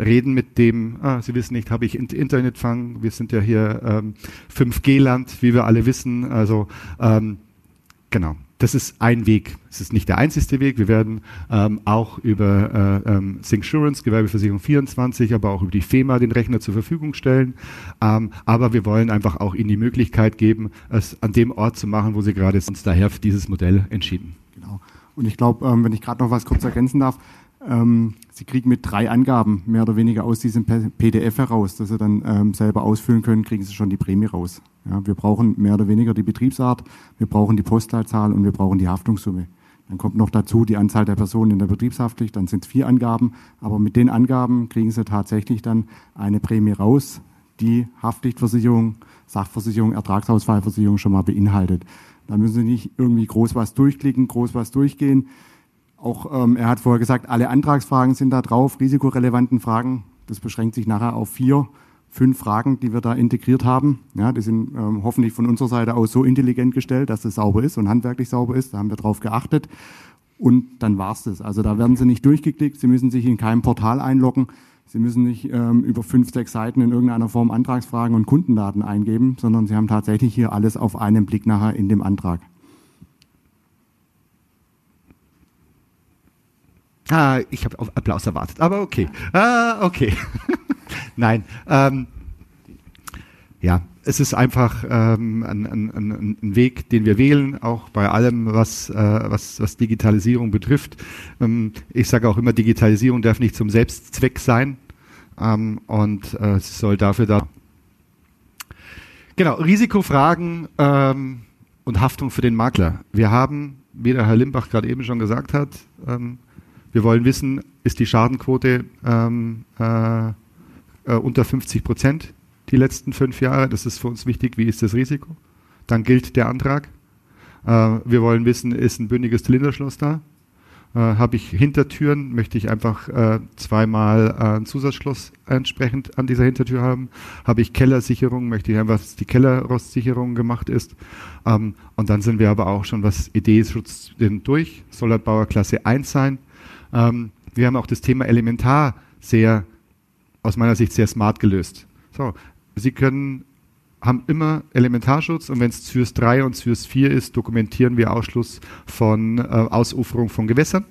reden mit dem, ah, Sie wissen nicht, habe ich Internetfang? Wir sind ja hier ähm, 5G-Land, wie wir alle wissen. Also ähm, genau das ist ein Weg. Es ist nicht der einzigste Weg. Wir werden ähm, auch über äh, ähm, Syncsurance, Gewerbeversicherung 24, aber auch über die FEMA den Rechner zur Verfügung stellen. Ähm, aber wir wollen einfach auch Ihnen die Möglichkeit geben, es an dem Ort zu machen, wo Sie gerade sind. Daher für dieses Modell entschieden. Genau. Und ich glaube, ähm, wenn ich gerade noch was kurz ergänzen darf, ähm, Sie kriegen mit drei Angaben mehr oder weniger aus diesem PDF heraus, dass Sie dann ähm, selber ausfüllen können, kriegen Sie schon die Prämie raus. Ja, wir brauchen mehr oder weniger die Betriebsart, wir brauchen die Postleitzahl und wir brauchen die Haftungssumme. Dann kommt noch dazu die Anzahl der Personen in der Betriebshaftpflicht, dann sind es vier Angaben, aber mit den Angaben kriegen Sie tatsächlich dann eine Prämie raus, die Haftpflichtversicherung, Sachversicherung, Ertragsausfallversicherung schon mal beinhaltet. Da müssen Sie nicht irgendwie groß was durchklicken, groß was durchgehen. Auch ähm, er hat vorher gesagt, alle Antragsfragen sind da drauf, risikorelevanten Fragen. Das beschränkt sich nachher auf vier, fünf Fragen, die wir da integriert haben. Ja, die sind ähm, hoffentlich von unserer Seite aus so intelligent gestellt, dass es sauber ist und handwerklich sauber ist. Da haben wir drauf geachtet. Und dann war's das. Also da werden Sie nicht durchgeklickt. Sie müssen sich in keinem Portal einloggen. Sie müssen nicht ähm, über fünf, sechs Seiten in irgendeiner Form Antragsfragen und Kundendaten eingeben, sondern Sie haben tatsächlich hier alles auf einen Blick nachher in dem Antrag. Ah, ich habe Applaus erwartet, aber okay. Ah, okay. <laughs> Nein. Ähm, ja, es ist einfach ähm, ein, ein, ein, ein, Weg, den wir wählen, auch bei allem, was, äh, was, was Digitalisierung betrifft. Ähm, ich sage auch immer, Digitalisierung darf nicht zum Selbstzweck sein ähm, und äh, es soll dafür da. Genau, Risikofragen ähm, und Haftung für den Makler. Wir haben, wie der Herr Limbach gerade eben schon gesagt hat, ähm, wir wollen wissen, ist die Schadenquote ähm, äh, äh, unter 50 Prozent die letzten fünf Jahre. Das ist für uns wichtig. Wie ist das Risiko? Dann gilt der Antrag. Äh, wir wollen wissen, ist ein bündiges Zylinderschloss da? Äh, Habe ich Hintertüren? Möchte ich einfach äh, zweimal äh, ein Zusatzschloss entsprechend an dieser Hintertür haben? Habe ich Kellersicherung? Möchte ich einfach, dass die Kellerrostsicherung gemacht ist? Ähm, und dann sind wir aber auch schon, was Idee-Schutz durch. Soll er Bauerklasse 1 sein? Ähm, wir haben auch das Thema Elementar sehr, aus meiner Sicht sehr smart gelöst. So, Sie können, haben immer Elementarschutz und wenn es ZÜRS 3 und ZÜRS 4 ist, dokumentieren wir Ausschluss von äh, Ausuferung von Gewässern.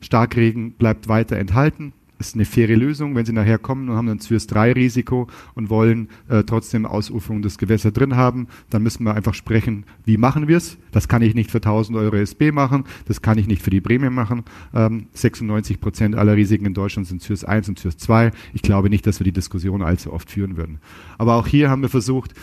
Starkregen bleibt weiter enthalten ist eine faire Lösung, wenn Sie nachher kommen und haben ein ZÜRS 3 Risiko und wollen äh, trotzdem Ausuferung des Gewässers drin haben, dann müssen wir einfach sprechen, wie machen wir es? Das kann ich nicht für 1000 Euro SB machen, das kann ich nicht für die Prämie machen. Ähm, 96 Prozent aller Risiken in Deutschland sind ZÜRS 1 und ZÜRS 2. Ich glaube nicht, dass wir die Diskussion allzu oft führen würden. Aber auch hier haben wir versucht,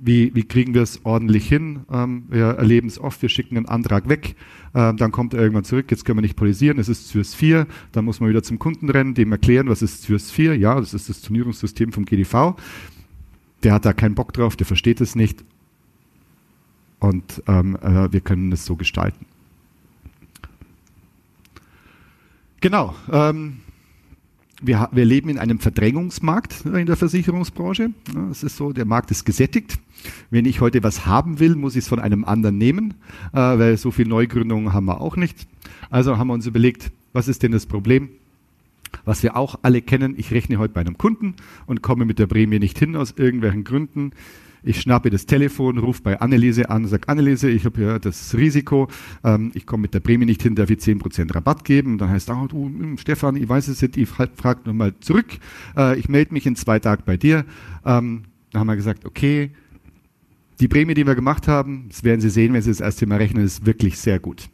wie, wie kriegen wir es ordentlich hin? Ähm, wir erleben es oft, wir schicken einen Antrag weg, ähm, dann kommt er irgendwann zurück, jetzt können wir nicht polisieren, es ist ZÜRS 4, dann muss man wieder zum Kunden rennen, dem erklären, was ist ZÜRS 4, ja, das ist das Turnierungssystem vom GDV. Der hat da keinen Bock drauf, der versteht es nicht und ähm, äh, wir können es so gestalten. Genau. Ähm, wir, wir, leben in einem Verdrängungsmarkt in der Versicherungsbranche. Es ist so, der Markt ist gesättigt. Wenn ich heute was haben will, muss ich es von einem anderen nehmen, äh, weil so viel Neugründungen haben wir auch nicht. Also haben wir uns überlegt, was ist denn das Problem? Was wir auch alle kennen, ich rechne heute bei einem Kunden und komme mit der Prämie nicht hin aus irgendwelchen Gründen. Ich schnappe das Telefon, rufe bei Anneliese an, sage, Anneliese, ich habe ja das Risiko, ähm, ich komme mit der Prämie nicht hin, darf ich 10% Rabatt geben? Und dann heißt oh, du, hm, Stefan, ich weiß es nicht, ich frage nochmal zurück, äh, ich melde mich in zwei Tagen bei dir. Ähm, dann haben wir gesagt, okay, die Prämie, die wir gemacht haben, das werden Sie sehen, wenn Sie das erste Mal rechnen, ist wirklich sehr gut.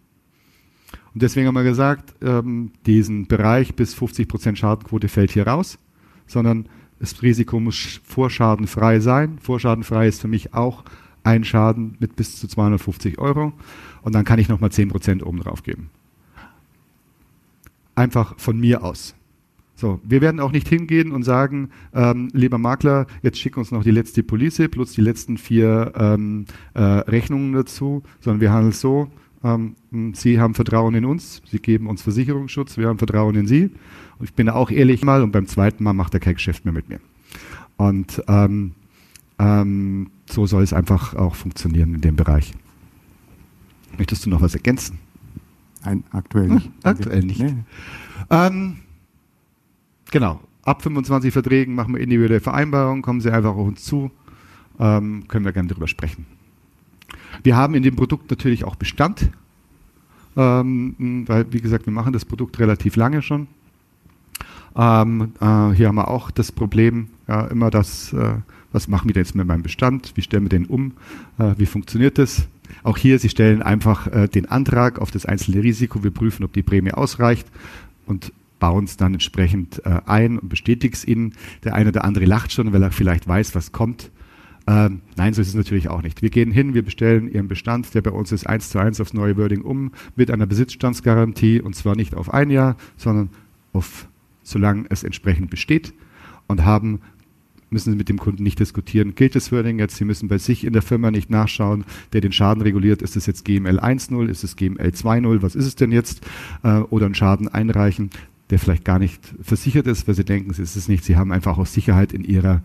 Und deswegen haben wir gesagt, ähm, diesen Bereich bis 50% Schadenquote fällt hier raus, sondern das Risiko muss vorschadenfrei sein. Vorschadenfrei ist für mich auch ein Schaden mit bis zu 250 Euro. Und dann kann ich nochmal 10% oben drauf geben. Einfach von mir aus. So, wir werden auch nicht hingehen und sagen, ähm, lieber Makler, jetzt schick uns noch die letzte Police plus die letzten vier ähm, äh, Rechnungen dazu, sondern wir handeln so, Sie haben Vertrauen in uns, Sie geben uns Versicherungsschutz, wir haben Vertrauen in Sie. Und ich bin auch ehrlich mal und beim zweiten Mal macht er kein Geschäft mehr mit mir. Und ähm, ähm, so soll es einfach auch funktionieren in dem Bereich. Möchtest du noch was ergänzen? Nein, aktuell nicht. Ach, aktuell nicht. Nee. Ähm, genau. Ab 25 Verträgen machen wir individuelle Vereinbarungen, kommen Sie einfach auf uns zu, ähm, können wir gerne darüber sprechen. Wir haben in dem Produkt natürlich auch Bestand, ähm, weil, wie gesagt, wir machen das Produkt relativ lange schon. Ähm, äh, hier haben wir auch das Problem, ja, immer das, äh, was machen wir denn jetzt mit meinem Bestand? Wie stellen wir den um? Äh, wie funktioniert das? Auch hier, Sie stellen einfach äh, den Antrag auf das einzelne Risiko. Wir prüfen, ob die Prämie ausreicht und bauen es dann entsprechend äh, ein und bestätigen es Ihnen. Der eine oder andere lacht schon, weil er vielleicht weiß, was kommt. Ähm, nein, so ist es natürlich auch nicht. Wir gehen hin, wir bestellen Ihren Bestand, der bei uns ist eins zu eins aufs neue Wording um, mit einer Besitzstandsgarantie und zwar nicht auf ein Jahr, sondern auf solange es entsprechend besteht und haben müssen Sie mit dem Kunden nicht diskutieren. Gilt das Wording jetzt? Sie müssen bei sich in der Firma nicht nachschauen, der den Schaden reguliert. Ist es jetzt GML 1.0? Ist es GML 2.0? Was ist es denn jetzt? Äh, oder einen Schaden einreichen, der vielleicht gar nicht versichert ist, weil Sie denken, es ist es nicht. Sie haben einfach auch Sicherheit in Ihrer,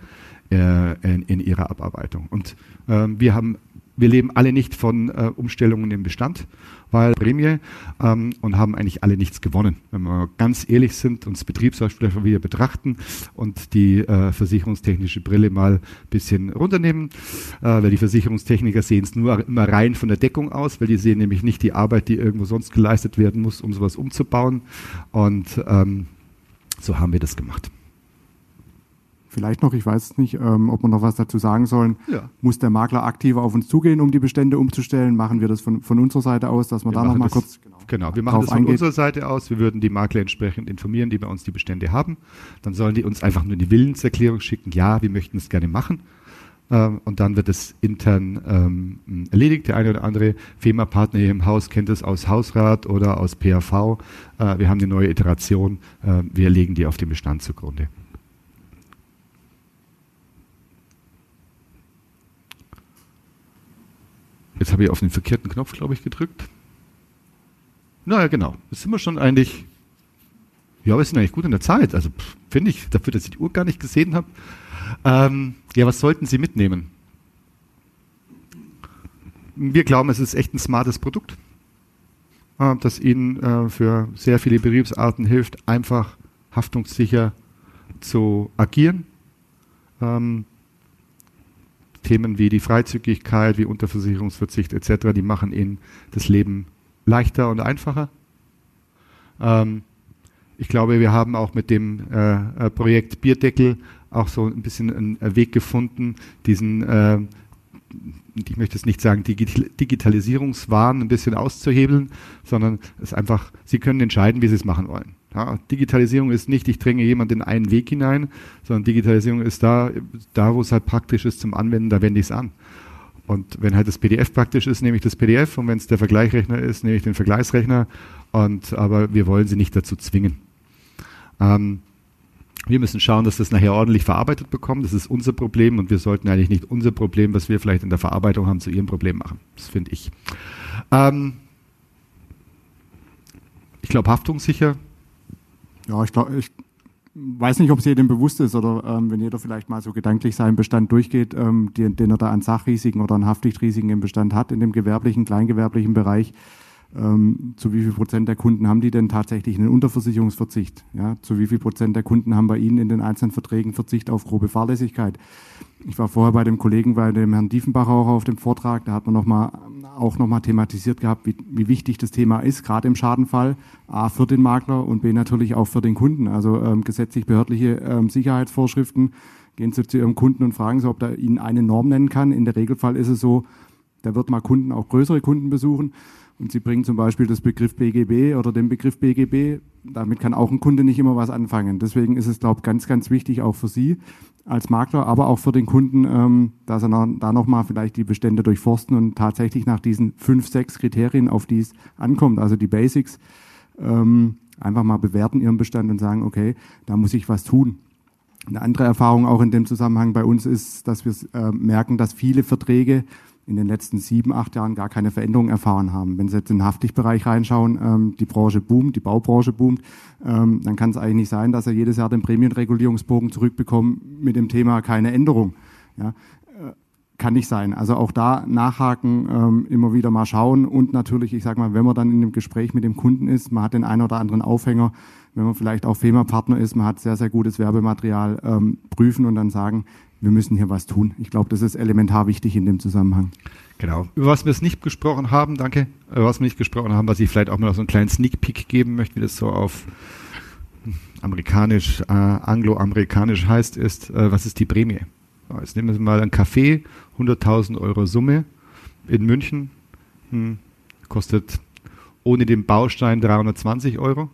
äh, in, in, Ihrer Abarbeitung. Und äh, wir haben wir leben alle nicht von äh, Umstellungen im Bestand, weil Prämie ähm, und haben eigentlich alle nichts gewonnen. Wenn wir ganz ehrlich sind, uns Betriebsausspruch wieder betrachten und die äh, versicherungstechnische Brille mal ein bisschen runternehmen, äh, weil die Versicherungstechniker sehen es nur immer rein von der Deckung aus, weil die sehen nämlich nicht die Arbeit, die irgendwo sonst geleistet werden muss, um sowas umzubauen. Und ähm, so haben wir das gemacht. Vielleicht noch, ich weiß nicht, ähm, ob wir noch was dazu sagen sollen. Ja. Muss der Makler aktiver auf uns zugehen, um die Bestände umzustellen? Machen wir das von, von unserer Seite aus, dass wir, wir da noch mal das, kurz genau, genau, wir machen das von eingeht. unserer Seite aus. Wir würden die Makler entsprechend informieren, die bei uns die Bestände haben. Dann sollen die uns einfach nur die Willenserklärung schicken. Ja, wir möchten es gerne machen. Ähm, und dann wird es intern ähm, erledigt. Der eine oder andere FEMA-Partner hier im Haus kennt es aus Hausrat oder aus PAV. Äh, wir haben eine neue Iteration. Äh, wir legen die auf den Bestand zugrunde. Jetzt habe ich auf den verkehrten Knopf, glaube ich, gedrückt. Naja, genau. Jetzt sind wir schon eigentlich. Ja, wir sind eigentlich gut in der Zeit. Also finde ich, dafür, dass ich die Uhr gar nicht gesehen habe. Ähm, ja, was sollten Sie mitnehmen? Wir glauben, es ist echt ein smartes Produkt, äh, das Ihnen äh, für sehr viele Betriebsarten hilft, einfach haftungssicher zu agieren. Ähm, Themen wie die Freizügigkeit, wie Unterversicherungsverzicht etc., die machen ihnen das Leben leichter und einfacher. Ähm, ich glaube, wir haben auch mit dem äh, äh Projekt Bierdeckel auch so ein bisschen einen Weg gefunden, diesen, äh, ich möchte es nicht sagen, Digitalisierungswahn ein bisschen auszuhebeln, sondern es einfach, Sie können entscheiden, wie Sie es machen wollen. Ja, Digitalisierung ist nicht, ich dränge jemanden in einen Weg hinein, sondern Digitalisierung ist da, da wo es halt praktisch ist zum Anwenden, da wende ich es an. Und wenn halt das PDF praktisch ist, nehme ich das PDF und wenn es der Vergleichsrechner ist, nehme ich den Vergleichsrechner. Und, aber wir wollen sie nicht dazu zwingen. Ähm, wir müssen schauen, dass das nachher ordentlich verarbeitet bekommt. Das ist unser Problem und wir sollten eigentlich nicht unser Problem, was wir vielleicht in der Verarbeitung haben, zu ihrem Problem machen. Das finde ich. Ähm, ich glaube, haftungssicher ja, ich glaube, ich weiß nicht, ob es jedem bewusst ist oder ähm, wenn jeder vielleicht mal so gedanklich seinen Bestand durchgeht, ähm, den, den er da an Sachrisiken oder an Haftpflichtrisiken im Bestand hat, in dem gewerblichen, kleingewerblichen Bereich. Ähm, zu wie viel Prozent der Kunden haben die denn tatsächlich einen Unterversicherungsverzicht? Ja, zu wie viel Prozent der Kunden haben bei Ihnen in den einzelnen Verträgen Verzicht auf grobe Fahrlässigkeit? Ich war vorher bei dem Kollegen, bei dem Herrn Diefenbacher auch auf dem Vortrag, da hat man noch mal, auch nochmal thematisiert gehabt, wie, wie wichtig das Thema ist, gerade im Schadenfall, A für den Makler und B natürlich auch für den Kunden. Also ähm, gesetzlich behördliche ähm, Sicherheitsvorschriften, gehen Sie zu Ihrem Kunden und fragen Sie, ob er Ihnen eine Norm nennen kann. In der Regelfall ist es so, der wird mal Kunden, auch größere Kunden besuchen und Sie bringen zum Beispiel das Begriff BGB oder den Begriff BGB, damit kann auch ein Kunde nicht immer was anfangen. Deswegen ist es, glaube ich, ganz, ganz wichtig auch für Sie als Makler, aber auch für den Kunden, ähm, dass er da nochmal vielleicht die Bestände durchforsten und tatsächlich nach diesen fünf, sechs Kriterien, auf die es ankommt, also die Basics, ähm, einfach mal bewerten Ihren Bestand und sagen, okay, da muss ich was tun. Eine andere Erfahrung auch in dem Zusammenhang bei uns ist, dass wir äh, merken, dass viele Verträge in den letzten sieben, acht Jahren gar keine Veränderung erfahren haben. Wenn Sie jetzt in den Haftigbereich reinschauen, ähm, die Branche boomt, die Baubranche boomt, ähm, dann kann es eigentlich nicht sein, dass Sie jedes Jahr den Prämienregulierungsbogen zurückbekommen mit dem Thema keine Änderung. Ja, äh, kann nicht sein. Also auch da nachhaken, ähm, immer wieder mal schauen und natürlich, ich sage mal, wenn man dann in einem Gespräch mit dem Kunden ist, man hat den einen oder anderen Aufhänger, wenn man vielleicht auch FEMA-Partner ist, man hat sehr, sehr gutes Werbematerial, ähm, prüfen und dann sagen, wir müssen hier was tun. Ich glaube, das ist elementar wichtig in dem Zusammenhang. Genau. Über was wir es nicht gesprochen haben, danke, über was wir nicht gesprochen haben, was ich vielleicht auch mal so einen kleinen Sneak Peek geben möchte, wie das so auf amerikanisch, äh, angloamerikanisch heißt, ist, äh, was ist die Prämie? So, jetzt nehmen wir mal ein Café, 100.000 Euro Summe in München, hm, kostet ohne den Baustein 320 Euro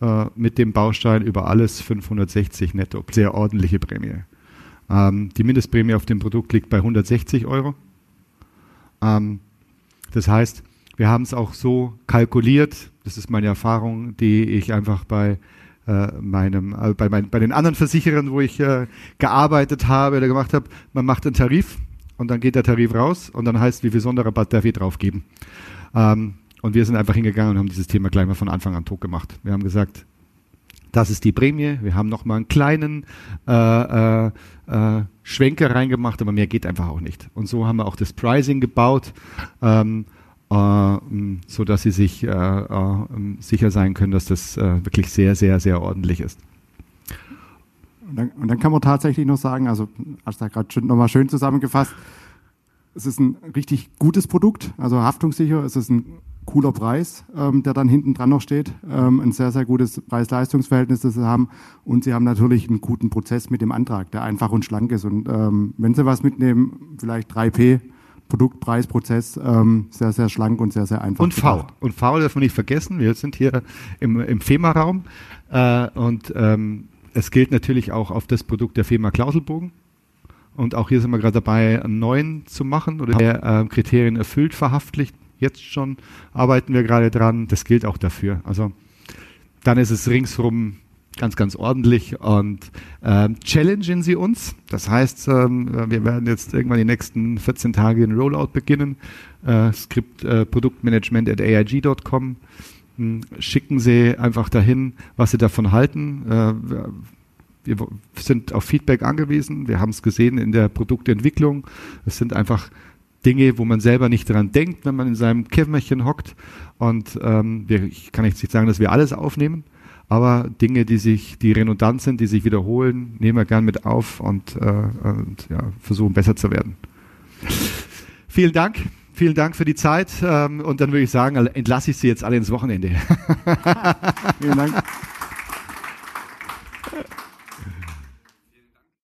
äh, mit dem Baustein über alles 560 netto. Sehr ordentliche Prämie. Ähm, die Mindestprämie auf dem Produkt liegt bei 160 Euro. Ähm, das heißt, wir haben es auch so kalkuliert, das ist meine Erfahrung, die ich einfach bei äh, meinem, äh, bei, mein, bei den anderen Versicherern, wo ich äh, gearbeitet habe oder gemacht habe, man macht einen Tarif und dann geht der Tarif raus und dann heißt, wie viel Sonderrabatt darf ich draufgeben. Ähm, und wir sind einfach hingegangen und haben dieses Thema gleich mal von Anfang an tot gemacht. Wir haben gesagt, das ist die Prämie. Wir haben nochmal einen kleinen äh, äh, äh, Schwenker reingemacht, aber mehr geht einfach auch nicht. Und so haben wir auch das Pricing gebaut, ähm, äh, so dass sie sich äh, äh, sicher sein können, dass das wirklich sehr, sehr, sehr ordentlich ist. Und dann, und dann kann man tatsächlich noch sagen, also hast du gerade nochmal schön zusammengefasst, es ist ein richtig gutes Produkt, also haftungssicher, es ist ein cooler Preis, ähm, der dann hinten dran noch steht. Ähm, ein sehr, sehr gutes Preis-Leistungs-Verhältnis, das sie haben. Und sie haben natürlich einen guten Prozess mit dem Antrag, der einfach und schlank ist. Und ähm, wenn sie was mitnehmen, vielleicht 3P, Produktpreisprozess ähm, sehr, sehr schlank und sehr, sehr einfach. Und V. Und V dürfen wir nicht vergessen. Wir sind hier im, im FEMA-Raum äh, und ähm, es gilt natürlich auch auf das Produkt der FEMA Klauselbogen. Und auch hier sind wir gerade dabei, einen neuen zu machen oder der äh, Kriterien erfüllt, verhaftlicht. Jetzt schon arbeiten wir gerade dran. Das gilt auch dafür. Also dann ist es ringsherum ganz, ganz ordentlich und ähm, challengen Sie uns. Das heißt, ähm, wir werden jetzt irgendwann die nächsten 14 Tage den Rollout beginnen. Äh, Skript äh, Produktmanagement at aig.com. Hm, schicken Sie einfach dahin, was Sie davon halten. Äh, wir sind auf Feedback angewiesen. Wir haben es gesehen in der Produktentwicklung. Es sind einfach Dinge, wo man selber nicht dran denkt, wenn man in seinem Kämmerchen hockt. Und ähm, wir, ich kann jetzt nicht sagen, dass wir alles aufnehmen, aber Dinge, die sich, die redundant sind, die sich wiederholen, nehmen wir gern mit auf und, äh, und ja, versuchen besser zu werden. Vielen Dank. Vielen Dank für die Zeit. Ähm, und dann würde ich sagen, entlasse ich Sie jetzt alle ins Wochenende. <laughs> Vielen Dank.